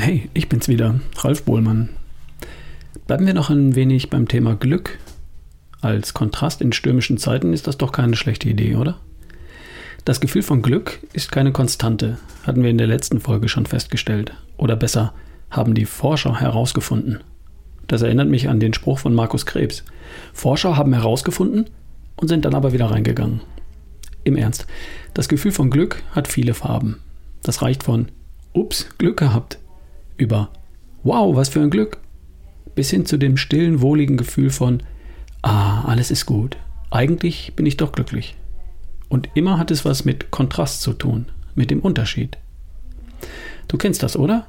Hey, ich bin's wieder, Ralf Bohlmann. Bleiben wir noch ein wenig beim Thema Glück. Als Kontrast in stürmischen Zeiten ist das doch keine schlechte Idee, oder? Das Gefühl von Glück ist keine Konstante, hatten wir in der letzten Folge schon festgestellt. Oder besser, haben die Forscher herausgefunden. Das erinnert mich an den Spruch von Markus Krebs. Forscher haben herausgefunden und sind dann aber wieder reingegangen. Im Ernst, das Gefühl von Glück hat viele Farben. Das reicht von Ups, Glück gehabt über Wow, was für ein Glück bis hin zu dem stillen, wohligen Gefühl von Ah, alles ist gut. Eigentlich bin ich doch glücklich. Und immer hat es was mit Kontrast zu tun, mit dem Unterschied. Du kennst das, oder?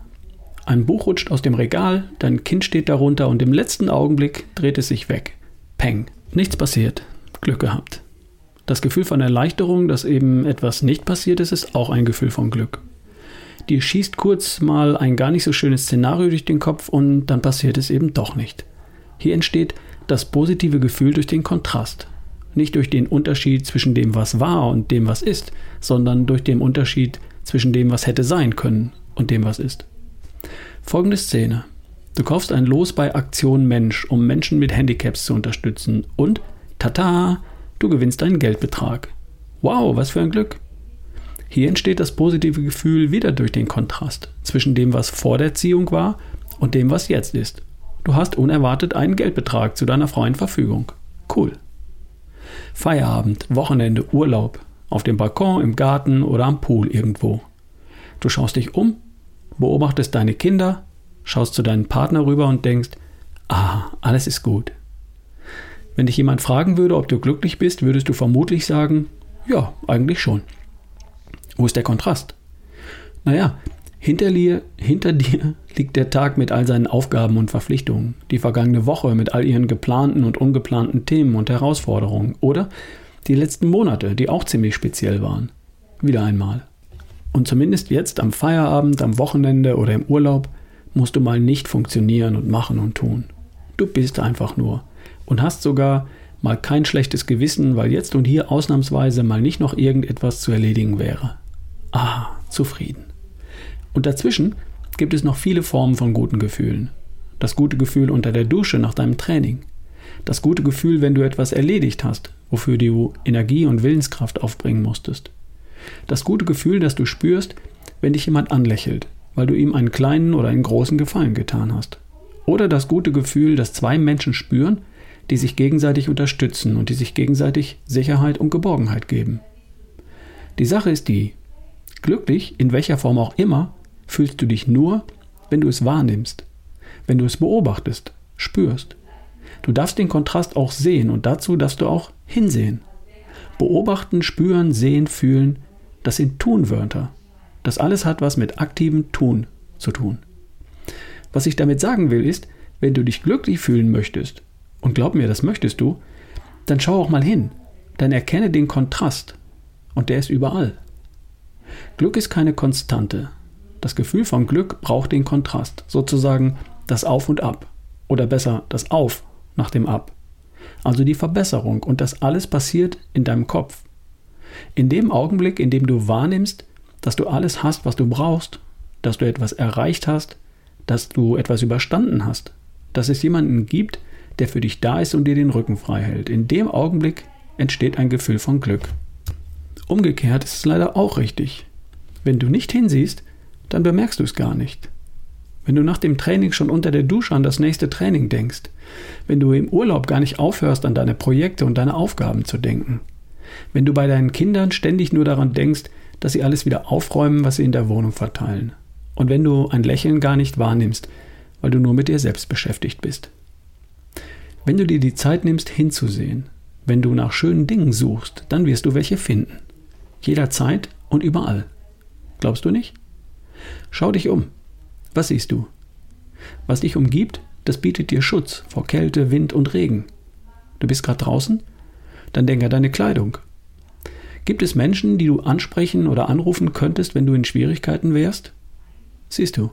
Ein Buch rutscht aus dem Regal, dein Kind steht darunter und im letzten Augenblick dreht es sich weg. Peng. Nichts passiert. Glück gehabt. Das Gefühl von Erleichterung, dass eben etwas nicht passiert ist, ist auch ein Gefühl von Glück. Dir schießt kurz mal ein gar nicht so schönes Szenario durch den Kopf und dann passiert es eben doch nicht. Hier entsteht das positive Gefühl durch den Kontrast. Nicht durch den Unterschied zwischen dem, was war und dem, was ist, sondern durch den Unterschied zwischen dem, was hätte sein können und dem, was ist. Folgende Szene. Du kaufst ein Los bei Aktion Mensch, um Menschen mit Handicaps zu unterstützen und, tata, du gewinnst einen Geldbetrag. Wow, was für ein Glück. Hier entsteht das positive Gefühl wieder durch den Kontrast zwischen dem, was vor der Ziehung war und dem, was jetzt ist. Du hast unerwartet einen Geldbetrag zu deiner freien Verfügung. Cool. Feierabend, Wochenende, Urlaub, auf dem Balkon, im Garten oder am Pool irgendwo. Du schaust dich um, beobachtest deine Kinder, schaust zu deinem Partner rüber und denkst, ah, alles ist gut. Wenn dich jemand fragen würde, ob du glücklich bist, würdest du vermutlich sagen, ja, eigentlich schon. Wo ist der Kontrast? Naja, hinter dir, hinter dir liegt der Tag mit all seinen Aufgaben und Verpflichtungen, die vergangene Woche mit all ihren geplanten und ungeplanten Themen und Herausforderungen oder die letzten Monate, die auch ziemlich speziell waren. Wieder einmal. Und zumindest jetzt am Feierabend, am Wochenende oder im Urlaub musst du mal nicht funktionieren und machen und tun. Du bist einfach nur und hast sogar mal kein schlechtes Gewissen, weil jetzt und hier ausnahmsweise mal nicht noch irgendetwas zu erledigen wäre. Zufrieden. Und dazwischen gibt es noch viele Formen von guten Gefühlen. Das gute Gefühl unter der Dusche nach deinem Training. Das gute Gefühl, wenn du etwas erledigt hast, wofür du Energie und Willenskraft aufbringen musstest. Das gute Gefühl, das du spürst, wenn dich jemand anlächelt, weil du ihm einen kleinen oder einen großen Gefallen getan hast. Oder das gute Gefühl, das zwei Menschen spüren, die sich gegenseitig unterstützen und die sich gegenseitig Sicherheit und Geborgenheit geben. Die Sache ist die, glücklich, in welcher Form auch immer, fühlst du dich nur, wenn du es wahrnimmst, wenn du es beobachtest, spürst. Du darfst den Kontrast auch sehen und dazu darfst du auch hinsehen. Beobachten, spüren, sehen, fühlen, das sind Tunwörter. Das alles hat was mit aktivem Tun zu tun. Was ich damit sagen will, ist, wenn du dich glücklich fühlen möchtest, und glaub mir, das möchtest du, dann schau auch mal hin, dann erkenne den Kontrast, und der ist überall. Glück ist keine Konstante. Das Gefühl von Glück braucht den Kontrast, sozusagen das Auf und Ab, oder besser das Auf nach dem Ab. Also die Verbesserung, und das alles passiert in deinem Kopf. In dem Augenblick, in dem du wahrnimmst, dass du alles hast, was du brauchst, dass du etwas erreicht hast, dass du etwas überstanden hast, dass es jemanden gibt, der für dich da ist und dir den Rücken frei hält. In dem Augenblick entsteht ein Gefühl von Glück. Umgekehrt ist es leider auch richtig. Wenn du nicht hinsiehst, dann bemerkst du es gar nicht. Wenn du nach dem Training schon unter der Dusche an das nächste Training denkst, wenn du im Urlaub gar nicht aufhörst, an deine Projekte und deine Aufgaben zu denken, wenn du bei deinen Kindern ständig nur daran denkst, dass sie alles wieder aufräumen, was sie in der Wohnung verteilen. Und wenn du ein Lächeln gar nicht wahrnimmst, weil du nur mit dir selbst beschäftigt bist. Wenn du dir die Zeit nimmst, hinzusehen, wenn du nach schönen Dingen suchst, dann wirst du welche finden. Jederzeit und überall. Glaubst du nicht? Schau dich um. Was siehst du? Was dich umgibt, das bietet dir Schutz vor Kälte, Wind und Regen. Du bist gerade draußen? Dann denk an deine Kleidung. Gibt es Menschen, die du ansprechen oder anrufen könntest, wenn du in Schwierigkeiten wärst? Siehst du.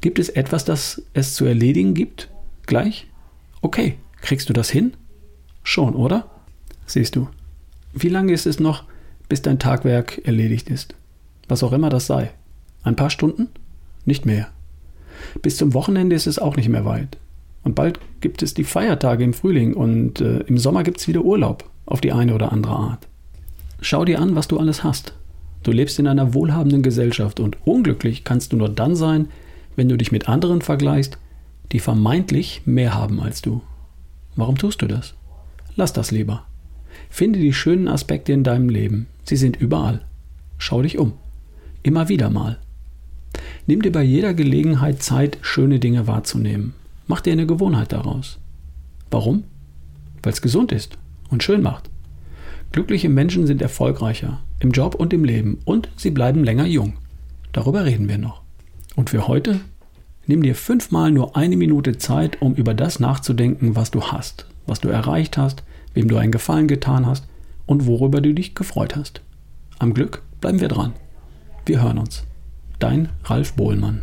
Gibt es etwas, das es zu erledigen gibt? Gleich? Okay, kriegst du das hin? Schon, oder? Siehst du. Wie lange ist es noch, bis dein Tagwerk erledigt ist? Was auch immer das sei. Ein paar Stunden? Nicht mehr. Bis zum Wochenende ist es auch nicht mehr weit. Und bald gibt es die Feiertage im Frühling und äh, im Sommer gibt es wieder Urlaub auf die eine oder andere Art. Schau dir an, was du alles hast. Du lebst in einer wohlhabenden Gesellschaft und unglücklich kannst du nur dann sein, wenn du dich mit anderen vergleichst, die vermeintlich mehr haben als du. Warum tust du das? Lass das lieber. Finde die schönen Aspekte in deinem Leben. Sie sind überall. Schau dich um. Immer wieder mal. Nimm dir bei jeder Gelegenheit Zeit, schöne Dinge wahrzunehmen. Mach dir eine Gewohnheit daraus. Warum? Weil es gesund ist und schön macht. Glückliche Menschen sind erfolgreicher im Job und im Leben und sie bleiben länger jung. Darüber reden wir noch. Und für heute nimm dir fünfmal nur eine Minute Zeit, um über das nachzudenken, was du hast, was du erreicht hast, wem du einen Gefallen getan hast und worüber du dich gefreut hast. Am Glück bleiben wir dran. Wir hören uns. Dein Ralf Bohlmann.